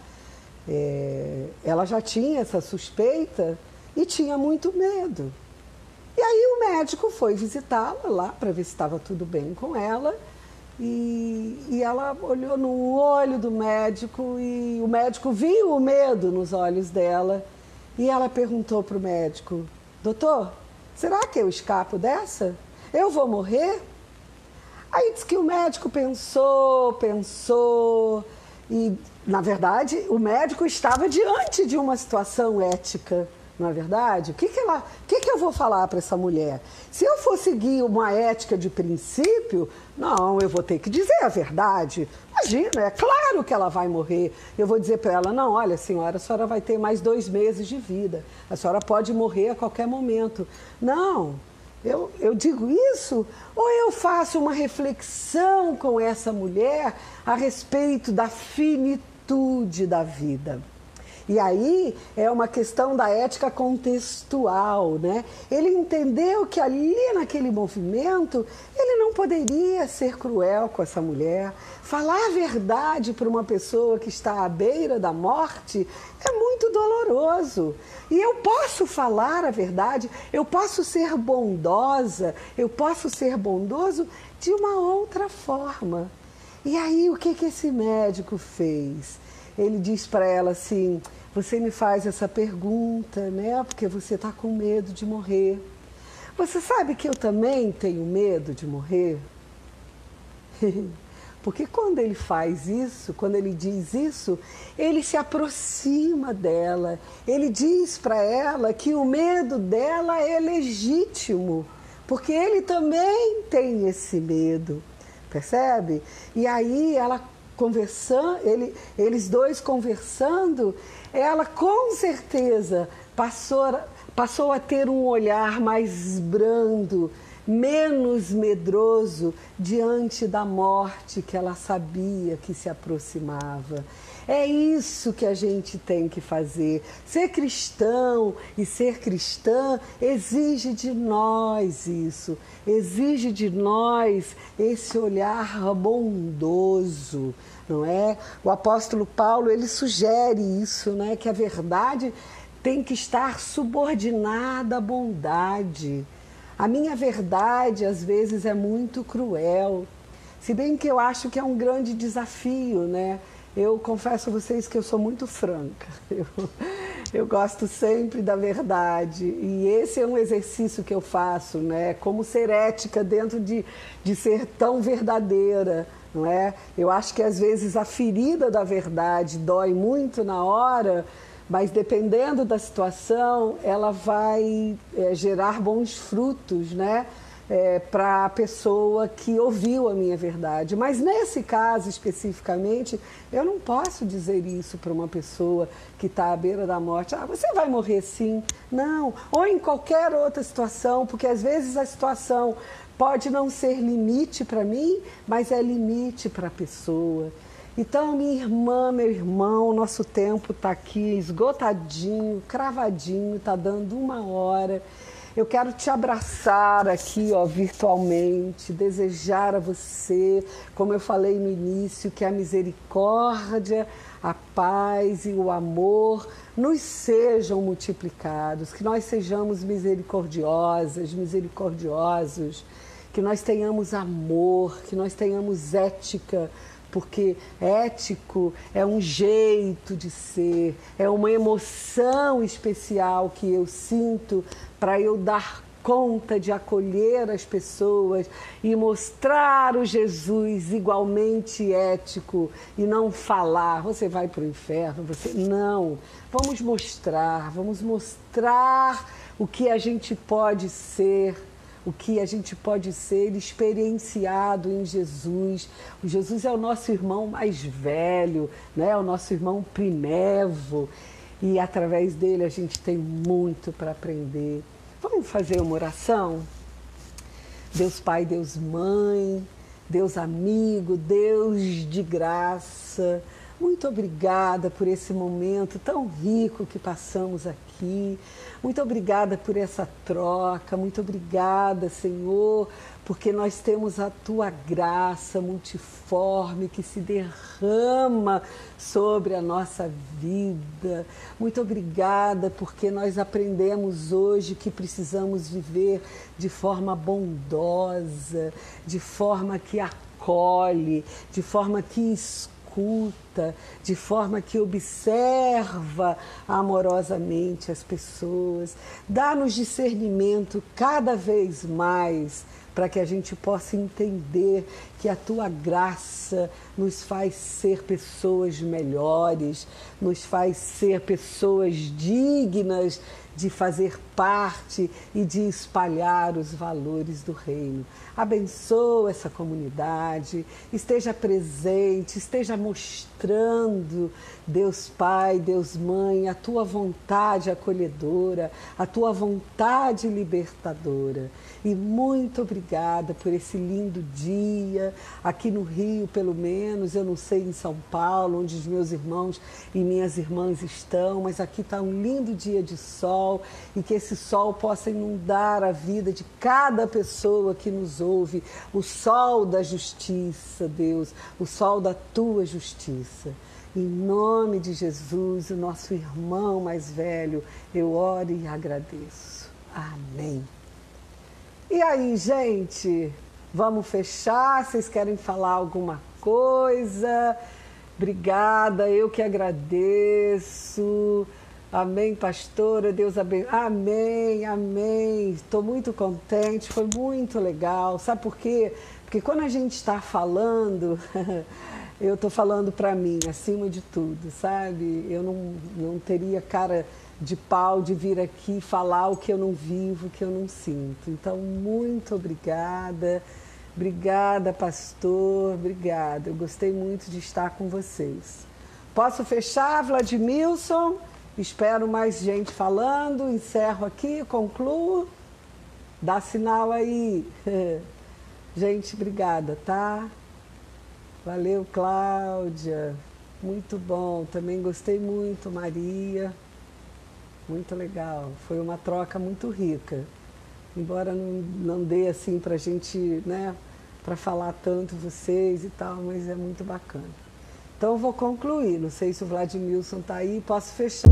É, ela já tinha essa suspeita e tinha muito medo. E aí o médico foi visitá-la lá para ver se estava tudo bem com ela. E, e ela olhou no olho do médico e o médico viu o medo nos olhos dela. E ela perguntou para o médico: Doutor, será que eu escapo dessa? Eu vou morrer? Aí disse que o médico pensou, pensou e na verdade, o médico estava diante de uma situação ética, não é verdade? O que, que, ela, o que, que eu vou falar para essa mulher? Se eu for seguir uma ética de princípio, não, eu vou ter que dizer a verdade. Imagina, é claro que ela vai morrer. Eu vou dizer para ela: não, olha, senhora, a senhora vai ter mais dois meses de vida. A senhora pode morrer a qualquer momento. Não, eu, eu digo isso, ou eu faço uma reflexão com essa mulher a respeito da finitude da vida. E aí é uma questão da ética contextual, né? Ele entendeu que ali naquele movimento ele não poderia ser cruel com essa mulher. Falar a verdade para uma pessoa que está à beira da morte é muito doloroso. E eu posso falar a verdade, eu posso ser bondosa, eu posso ser bondoso de uma outra forma. E aí o que, que esse médico fez? Ele diz para ela assim: você me faz essa pergunta, né? Porque você está com medo de morrer. Você sabe que eu também tenho medo de morrer? (laughs) Porque quando ele faz isso, quando ele diz isso, ele se aproxima dela, ele diz para ela que o medo dela é legítimo, porque ele também tem esse medo, percebe? E aí ela conversando, ele, eles dois conversando, ela com certeza passou, passou a ter um olhar mais brando, menos medroso diante da morte que ela sabia que se aproximava. É isso que a gente tem que fazer. Ser cristão e ser cristã exige de nós isso, exige de nós esse olhar bondoso, não é? O apóstolo Paulo, ele sugere isso, né, que a verdade tem que estar subordinada à bondade. A minha verdade, às vezes, é muito cruel. Se bem que eu acho que é um grande desafio, né? Eu confesso a vocês que eu sou muito franca. (laughs) Eu, eu gosto sempre da verdade. E esse é um exercício que eu faço, né? Como ser ética dentro de, de ser tão verdadeira, não é? Eu acho que às vezes a ferida da verdade dói muito na hora, mas dependendo da situação, ela vai é, gerar bons frutos, né? É, para a pessoa que ouviu a minha verdade. Mas nesse caso especificamente, eu não posso dizer isso para uma pessoa que está à beira da morte. Ah, você vai morrer sim. Não. Ou em qualquer outra situação, porque às vezes a situação pode não ser limite para mim, mas é limite para a pessoa. Então, minha irmã, meu irmão, nosso tempo está aqui esgotadinho, cravadinho, está dando uma hora. Eu quero te abraçar aqui, ó, virtualmente, desejar a você, como eu falei no início, que a misericórdia, a paz e o amor nos sejam multiplicados, que nós sejamos misericordiosas, misericordiosos, que nós tenhamos amor, que nós tenhamos ética, porque ético é um jeito de ser, é uma emoção especial que eu sinto para eu dar conta de acolher as pessoas e mostrar o Jesus igualmente ético e não falar, você vai para o inferno, você não. Vamos mostrar, vamos mostrar o que a gente pode ser o que a gente pode ser experienciado em Jesus. O Jesus é o nosso irmão mais velho, né? É o nosso irmão primevo. E através dele a gente tem muito para aprender. Vamos fazer uma oração? Deus Pai, Deus Mãe, Deus amigo, Deus de graça. Muito obrigada por esse momento tão rico que passamos aqui. Muito obrigada por essa troca, muito obrigada, Senhor, porque nós temos a tua graça multiforme que se derrama sobre a nossa vida. Muito obrigada, porque nós aprendemos hoje que precisamos viver de forma bondosa, de forma que acolhe, de forma que escuta escuta, de forma que observa amorosamente as pessoas. Dá-nos discernimento cada vez mais para que a gente possa entender que a tua graça nos faz ser pessoas melhores, nos faz ser pessoas dignas de fazer parte e de espalhar os valores do reino. Abençoa essa comunidade, esteja presente, esteja mostrando, Deus Pai, Deus Mãe, a tua vontade acolhedora, a tua vontade libertadora. E muito obrigada por esse lindo dia, aqui no Rio, pelo menos, eu não sei em São Paulo, onde os meus irmãos e minhas irmãs estão, mas aqui está um lindo dia de sol e que esse sol possa inundar a vida de cada pessoa que nos ouve, o sol da justiça, Deus, o sol da tua justiça. Em nome de Jesus, o nosso irmão mais velho, eu oro e agradeço. Amém. E aí, gente, vamos fechar? Vocês querem falar alguma coisa? Obrigada, eu que agradeço. Amém, pastora, Deus abençoe. Amém, amém. Estou muito contente, foi muito legal. Sabe por quê? Porque quando a gente está falando, (laughs) eu estou falando para mim, acima de tudo, sabe? Eu não, não teria cara de pau de vir aqui falar o que eu não vivo, o que eu não sinto. Então, muito obrigada. Obrigada, pastor. Obrigada. Eu gostei muito de estar com vocês. Posso fechar, Vladimilson? Espero mais gente falando. Encerro aqui, concluo. Dá sinal aí. (laughs) Gente, obrigada, tá? Valeu, Cláudia. Muito bom. Também gostei muito, Maria. Muito legal. Foi uma troca muito rica. Embora não, não dê assim para a gente, né, para falar tanto vocês e tal, mas é muito bacana. Então eu vou concluir. Não sei se o Vladimilson está aí. Posso fechar.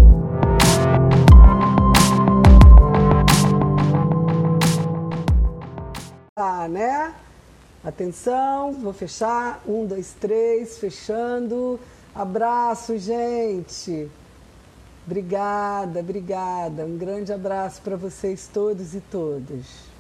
Ah, né? Atenção, vou fechar. Um, dois, três, fechando. Abraço, gente. Obrigada, obrigada. Um grande abraço para vocês todos e todas.